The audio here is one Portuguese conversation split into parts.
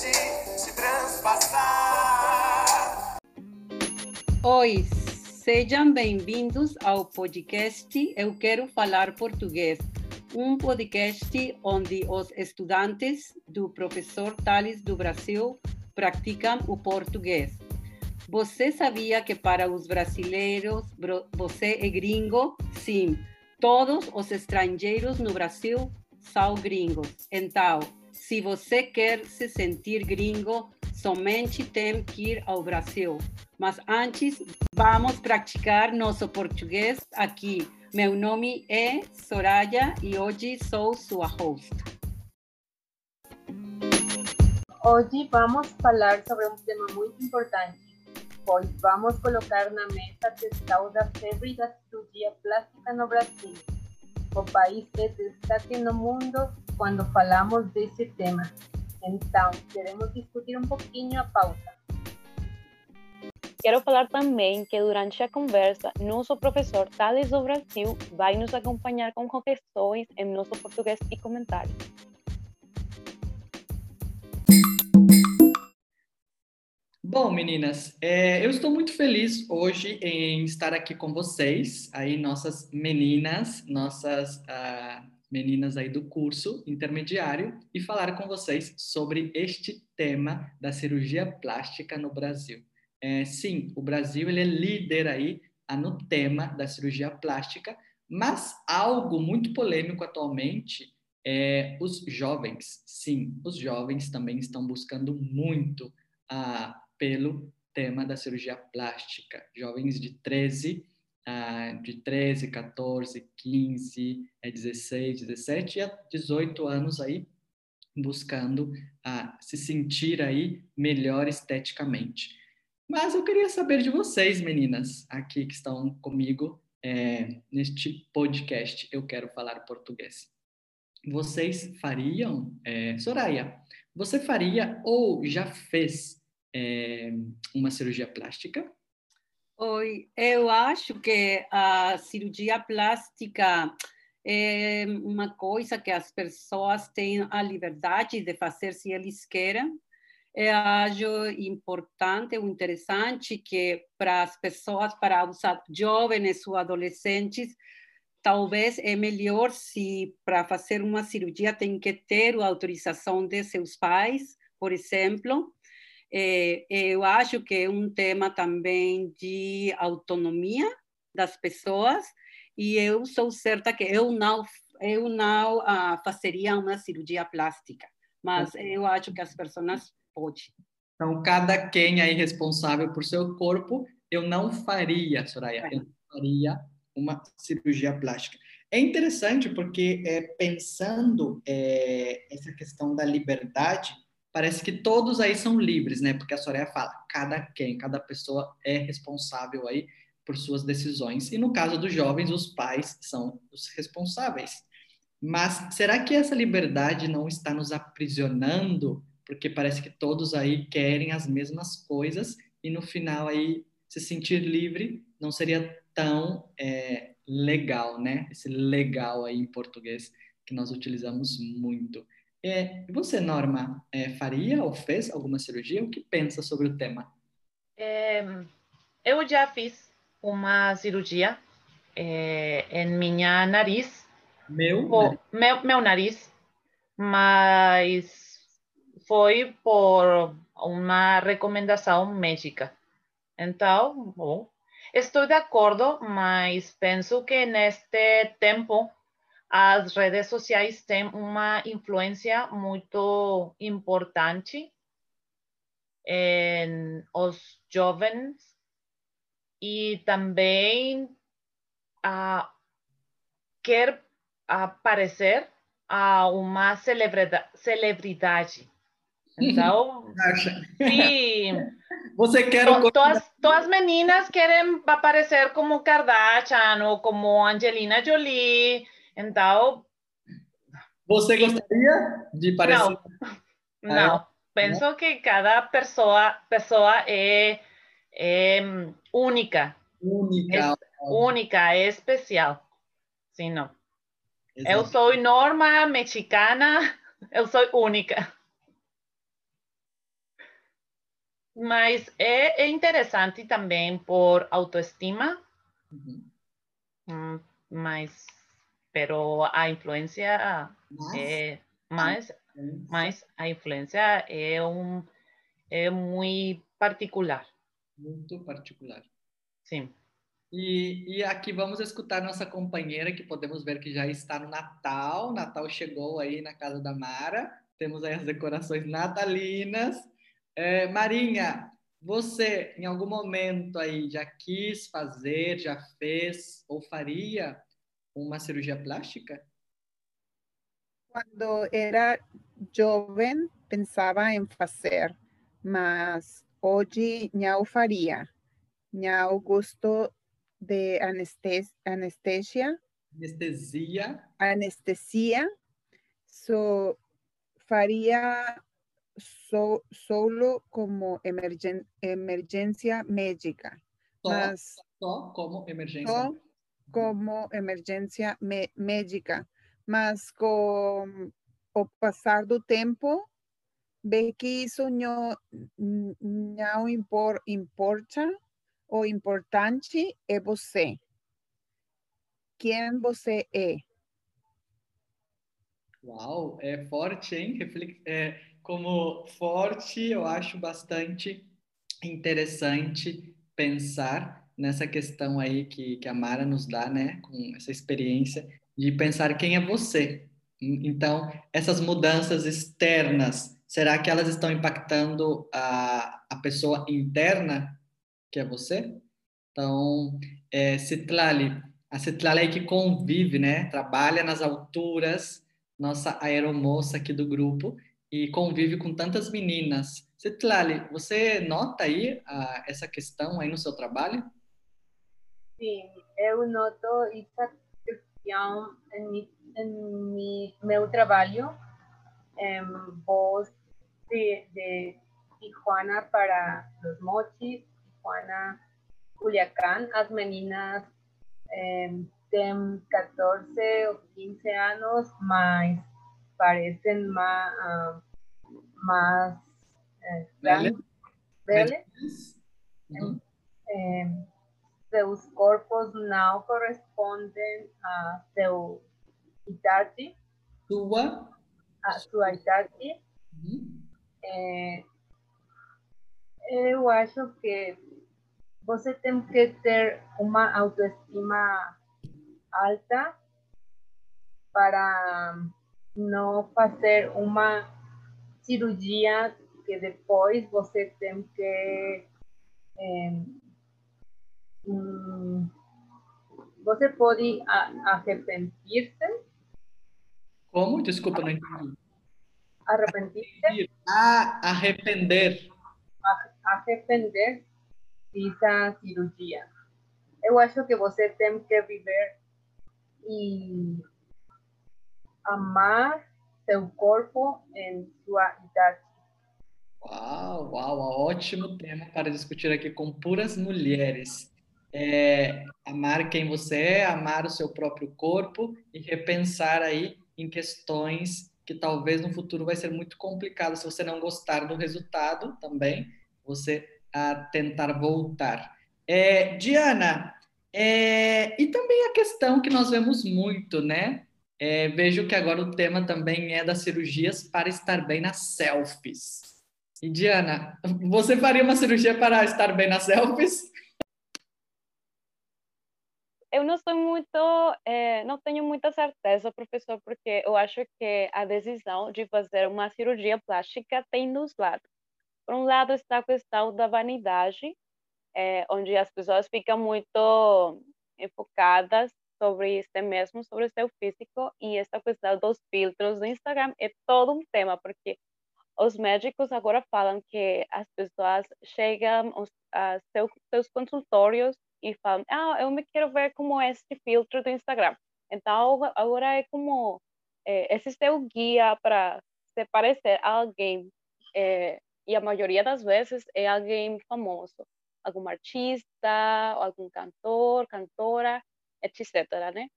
deixe se transpassar. Oi, sejam bem-vindos ao podcast Eu Quero Falar Português, um podcast onde os estudantes do professor Tales do Brasil praticam o português. Você sabia que para os brasileiros você é gringo? Sim, todos os estrangeiros no Brasil são gringos. Então, se você quer se sentir gringo, somente tem que ir ao Brasil. Mas antes, vamos praticar nosso português aqui. Meu nome é Soraya e hoje sou sua host. Hoje vamos falar sobre um tema muito importante pois vamos colocar na mesa que está o da febre da cirurgia plástica no Brasil. O país é destaque no mundo quando falamos desse tema. Então, queremos discutir um pouquinho a pauta. Quero falar também que durante a conversa, nosso professor Thales do Brasil vai nos acompanhar com correções em nosso português e comentários. Bom, meninas, é, eu estou muito feliz hoje em estar aqui com vocês, aí nossas meninas, nossas ah, meninas aí do curso intermediário, e falar com vocês sobre este tema da cirurgia plástica no Brasil. É, sim, o Brasil ele é líder aí ah, no tema da cirurgia plástica, mas algo muito polêmico atualmente é os jovens. Sim, os jovens também estão buscando muito a pelo tema da cirurgia plástica. Jovens de 13, uh, de 13, 14, 15, 16, 17 e a 18 anos aí buscando uh, se sentir aí melhor esteticamente. Mas eu queria saber de vocês, meninas, aqui que estão comigo é, neste podcast Eu Quero Falar Português. Vocês fariam, é, Soraya, você faria ou já fez é, uma cirurgia plástica? Oi, eu acho que a cirurgia plástica é uma coisa que as pessoas têm a liberdade de fazer se eles querem. Eu acho importante interessante que para as pessoas, para os jovens ou adolescentes, talvez é melhor se para fazer uma cirurgia tem que ter a autorização de seus pais, por exemplo, é, eu acho que é um tema também de autonomia das pessoas e eu sou certa que eu não eu não uh, fazeria uma cirurgia plástica, mas eu acho que as pessoas podem. Então, cada quem é responsável por seu corpo, eu não faria, Soraya, eu não faria uma cirurgia plástica. É interessante porque, é, pensando é, essa questão da liberdade, parece que todos aí são livres, né? Porque a Soraya fala, cada quem, cada pessoa é responsável aí por suas decisões. E no caso dos jovens, os pais são os responsáveis. Mas será que essa liberdade não está nos aprisionando? Porque parece que todos aí querem as mesmas coisas e no final aí se sentir livre não seria tão é, legal, né? Esse legal aí em português que nós utilizamos muito. É, você, Norma, é, faria ou fez alguma cirurgia? O que pensa sobre o tema? É, eu já fiz uma cirurgia é, em minha nariz. Meu? nariz. Meu, meu nariz. Mas foi por uma recomendação médica. Então, bom, estou de acordo, mas penso que neste tempo as redes sociais têm uma influência muito importante em os jovens e também uh, quer aparecer a uma celebridade. Então. Você quer to, todas, todas as meninas querem aparecer como Kardashian ou como Angelina Jolie então. Você gostaria de parecer? Não, não. Penso não? que cada pessoa, pessoa é, é única. Única. É única, é especial. Sim, não. Exato. Eu sou norma mexicana, eu sou única. Mas é, é interessante também por autoestima, Uhum. mas pero a influência Mas, é mais, mas a influência é um é muito particular, muito particular. sim. E, e aqui vamos escutar nossa companheira, que podemos ver que já está no Natal. Natal chegou aí na casa da Mara. Temos aí as decorações natalinas. É, Marinha, você em algum momento aí já quis fazer, já fez ou faria uma cirurgia plástica? Quando era jovem, pensava em fazer, mas hoje não faria. Não gosto de anestes anestesia, Anestesia. anestesia, so faria so, solo como emergen emergência médica, Só, mas só como emergência. só como emergência mé- médica, mas com o passar do tempo, vê que isso não, não impor, importa, o importante é você. Quem você é. Uau, é forte, hein? É, como forte, eu acho bastante interessante pensar nessa questão aí que, que a Mara nos dá, né? Com essa experiência de pensar quem é você. Então, essas mudanças externas, será que elas estão impactando a, a pessoa interna, que é você? Então, é, Citlali, a Citlali aí que convive, né? Trabalha nas alturas, nossa aeromoça aqui do grupo, e convive com tantas meninas. Citlali, você nota aí ah, essa questão aí no seu trabalho? Sim, eu noto questão em, mi, em mi, meu trabalho. Em voz de, de Tijuana para Los Mochis, Tijuana, Culiacán. As meninas têm 14 ou 15 anos, mas parecem mais, ah, mais eh, grandes. Uhum. Seus corpos não correspondem a seu idade, Sua? a sua idade. Uhum. É, eu acho que você tem que ter uma autoestima alta para não fazer uma cirurgia que depois você tem que é, hum, você pode arrepender-se, Como? Desculpa, não entendi. arrepender-se, Ah, arrepender. arrepender dessa cirurgia. Eu acho que você tem que viver e amar seu corpo em sua idade. Uau, uau, ótimo tema para discutir aqui com puras mulheres. É, amar quem você é, amar o seu próprio corpo e repensar aí em questões que talvez no futuro vai ser muito complicado se você não gostar do resultado também, você a tentar voltar. É, Diana, é, e também a questão que nós vemos muito, né? É, vejo que agora o tema também é das cirurgias para estar bem nas selfies. E Diana, você faria uma cirurgia para estar bem nas selfies? Eu não sou muito, eh, não tenho muita certeza, professor, porque eu acho que a decisão de fazer uma cirurgia plástica tem dois lados. Por um lado está a questão da vanidade, eh, onde as pessoas ficam muito enfocadas sobre si mesmo, sobre o seu físico, e essa questão dos filtros do Instagram é todo um tema, porque os médicos agora falam que as pessoas chegam aos, seus consultórios e falam, ah, eu me quero ver como este filtro do Instagram. Então, agora é como, é, esse seu guia para se parecer a alguém, é, e a maioria das vezes é alguém famoso, algum artista, algum cantor, cantora, etc, né?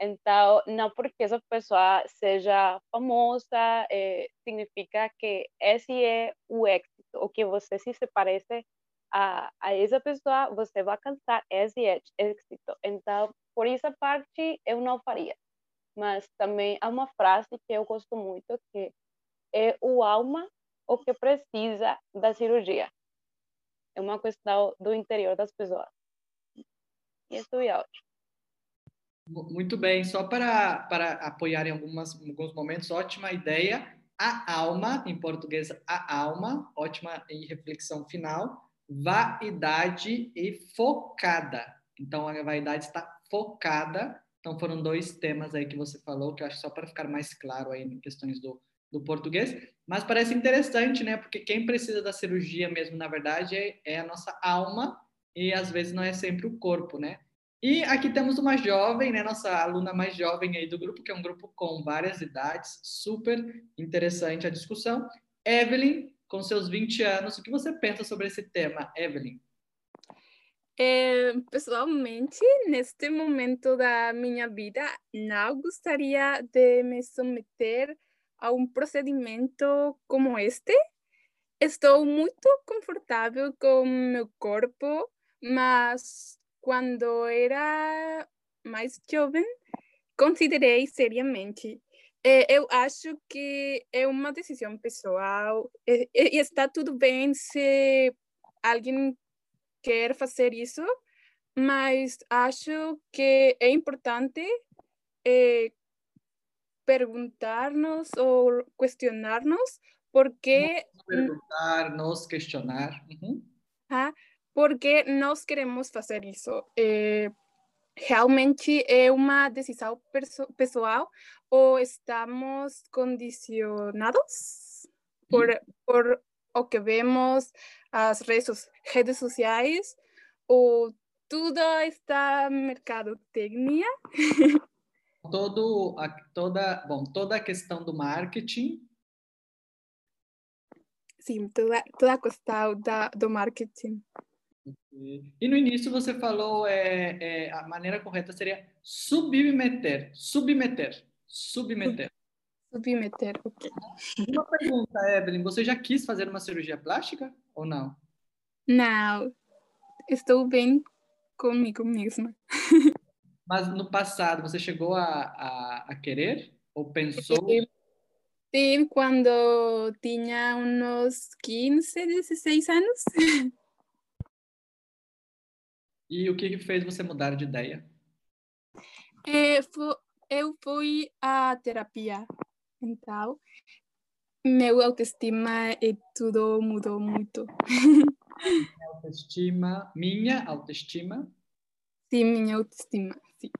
Então, não porque essa pessoa seja famosa, é, significa que esse é o êxito, ou que você se parece a, a essa pessoa, você vai alcançar esse êxito. Então, por essa parte, eu não faria. Mas também há uma frase que eu gosto muito, que é o alma o que precisa da cirurgia. É uma questão do interior das pessoas. Isso é ótimo. Muito bem, só para, para apoiar em algumas, alguns momentos, ótima ideia. A alma, em português, a alma, ótima em reflexão final. Vaidade e focada. Então, a vaidade está focada. Então, foram dois temas aí que você falou, que eu acho só para ficar mais claro aí em questões do, do português. Mas parece interessante, né? Porque quem precisa da cirurgia mesmo, na verdade, é, é a nossa alma e às vezes não é sempre o corpo, né? E aqui temos uma jovem, né, nossa aluna mais jovem aí do grupo, que é um grupo com várias idades, super interessante a discussão. Evelyn, com seus 20 anos, o que você pensa sobre esse tema, Evelyn? É, pessoalmente, neste momento da minha vida, não gostaria de me submeter a um procedimento como este. Estou muito confortável com meu corpo, mas quando era mais jovem, considerei seriamente. É, eu acho que é uma decisão pessoal e, e está tudo bem se alguém quer fazer isso, mas acho que é importante é, perguntar-nos ou questionar-nos por que... Perguntar, nos questionar. Uhum. Ah, porque nós queremos fazer isso. É, realmente é uma decisão pessoal ou estamos condicionados por, por o que vemos as redes, redes sociais ou tudo está mercadotecnia? Todo a, toda, bom, toda a questão do marketing. Sim, toda, toda a questão da, do marketing. E no início você falou é, é, a maneira correta seria submeter, submeter, submeter. Submeter, ok. Uma pergunta, Evelyn, você já quis fazer uma cirurgia plástica ou não? Não, estou bem comigo mesma. Mas no passado você chegou a, a, a querer ou pensou? Sim, quando tinha uns 15, 16 anos. E o que fez você mudar de ideia? É, eu fui à terapia, então meu autoestima e tudo mudou muito. Minha autoestima, minha autoestima? Sim, minha autoestima, sim.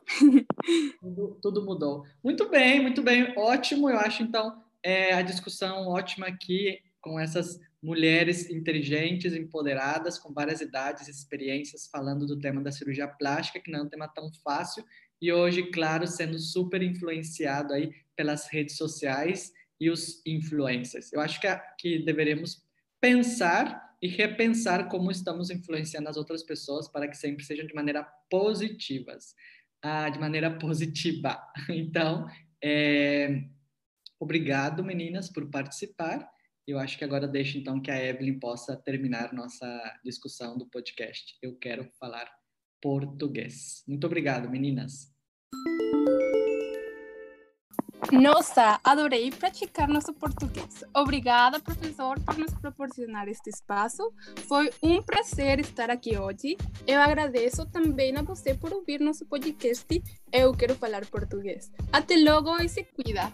Tudo, tudo, mudou. Muito bem, muito bem, ótimo. Eu acho então é, a discussão ótima aqui com essas mulheres inteligentes, empoderadas, com várias idades e experiências, falando do tema da cirurgia plástica, que não é um tema tão fácil, e hoje, claro, sendo super influenciado aí pelas redes sociais e os influencers. Eu acho que, que pensar e repensar como estamos influenciando as outras pessoas para que sempre sejam de maneira positivas, ah, de maneira positiva. Então, é, obrigado, meninas, por participar. Eu acho que agora deixo então que a Evelyn possa terminar nossa discussão do podcast. Eu quero falar português. Muito obrigado, meninas. Nossa, adorei praticar nosso português. Obrigada, professor, por nos proporcionar este espaço. Foi um prazer estar aqui hoje. Eu agradeço também a você por ouvir nosso podcast Eu Quero Falar Português. Até logo e se cuida.